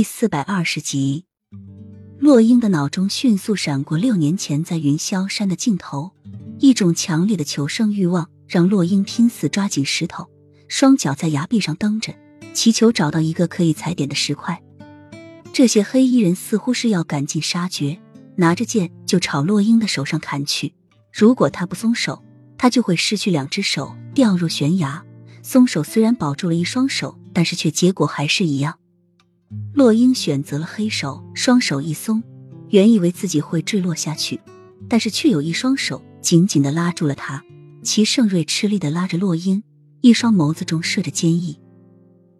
第四百二十集，洛英的脑中迅速闪过六年前在云霄山的镜头，一种强烈的求生欲望让洛英拼死抓紧石头，双脚在崖壁上蹬着，祈求找到一个可以踩点的石块。这些黑衣人似乎是要赶尽杀绝，拿着剑就朝洛英的手上砍去。如果他不松手，他就会失去两只手，掉入悬崖；松手虽然保住了一双手，但是却结果还是一样。洛英选择了黑手，双手一松，原以为自己会坠落下去，但是却有一双手紧紧的拉住了他。齐盛瑞吃力的拉着洛英，一双眸子中射着坚毅。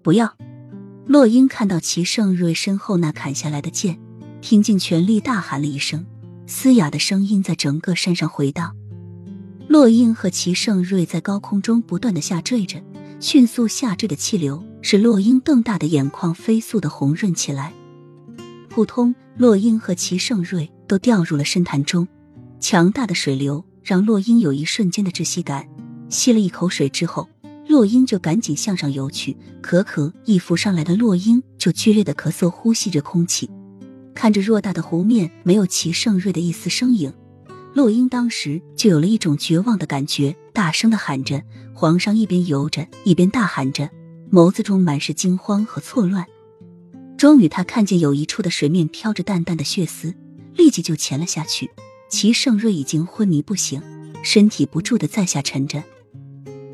不要！洛英看到齐盛瑞身后那砍下来的剑，拼尽全力大喊了一声，嘶哑的声音在整个山上回荡。洛英和齐盛瑞在高空中不断的下坠着。迅速下坠的气流使洛英瞪大的眼眶飞速的红润起来。扑通！洛英和齐盛瑞都掉入了深潭中。强大的水流让洛英有一瞬间的窒息感。吸了一口水之后，洛英就赶紧向上游去。可可一浮上来的洛英就剧烈的咳嗽，呼吸着空气。看着偌大的湖面，没有齐盛瑞的一丝身影。洛英当时就有了一种绝望的感觉，大声的喊着：“皇上！”一边游着，一边大喊着，眸子中满是惊慌和错乱。终于，他看见有一处的水面飘着淡淡的血丝，立即就潜了下去。齐盛瑞已经昏迷不醒，身体不住的在下沉着。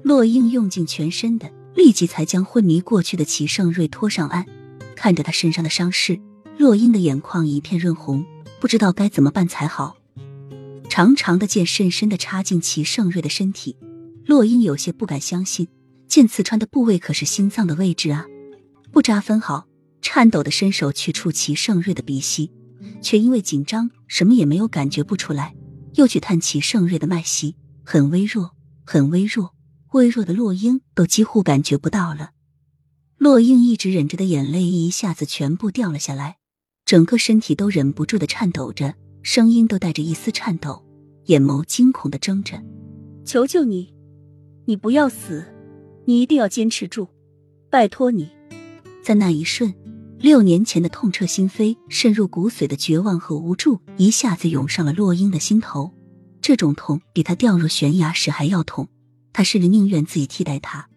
洛英用尽全身的立即才将昏迷过去的齐盛瑞拖上岸，看着他身上的伤势，洛英的眼眶一片润红，不知道该怎么办才好。长长的剑深深的插进齐盛瑞的身体，洛英有些不敢相信，剑刺穿的部位可是心脏的位置啊！不扎分毫，颤抖的伸手去触齐盛瑞的鼻息，却因为紧张什么也没有感觉不出来。又去探齐盛瑞的脉息，很微弱，很微弱，微弱的洛英都几乎感觉不到了。洛英一直忍着的眼泪一下子全部掉了下来，整个身体都忍不住的颤抖着，声音都带着一丝颤抖。眼眸惊恐的睁着，求求你，你不要死，你一定要坚持住，拜托你！在那一瞬，六年前的痛彻心扉、渗入骨髓的绝望和无助一下子涌上了洛英的心头。这种痛比他掉入悬崖时还要痛，他甚至宁愿自己替代他。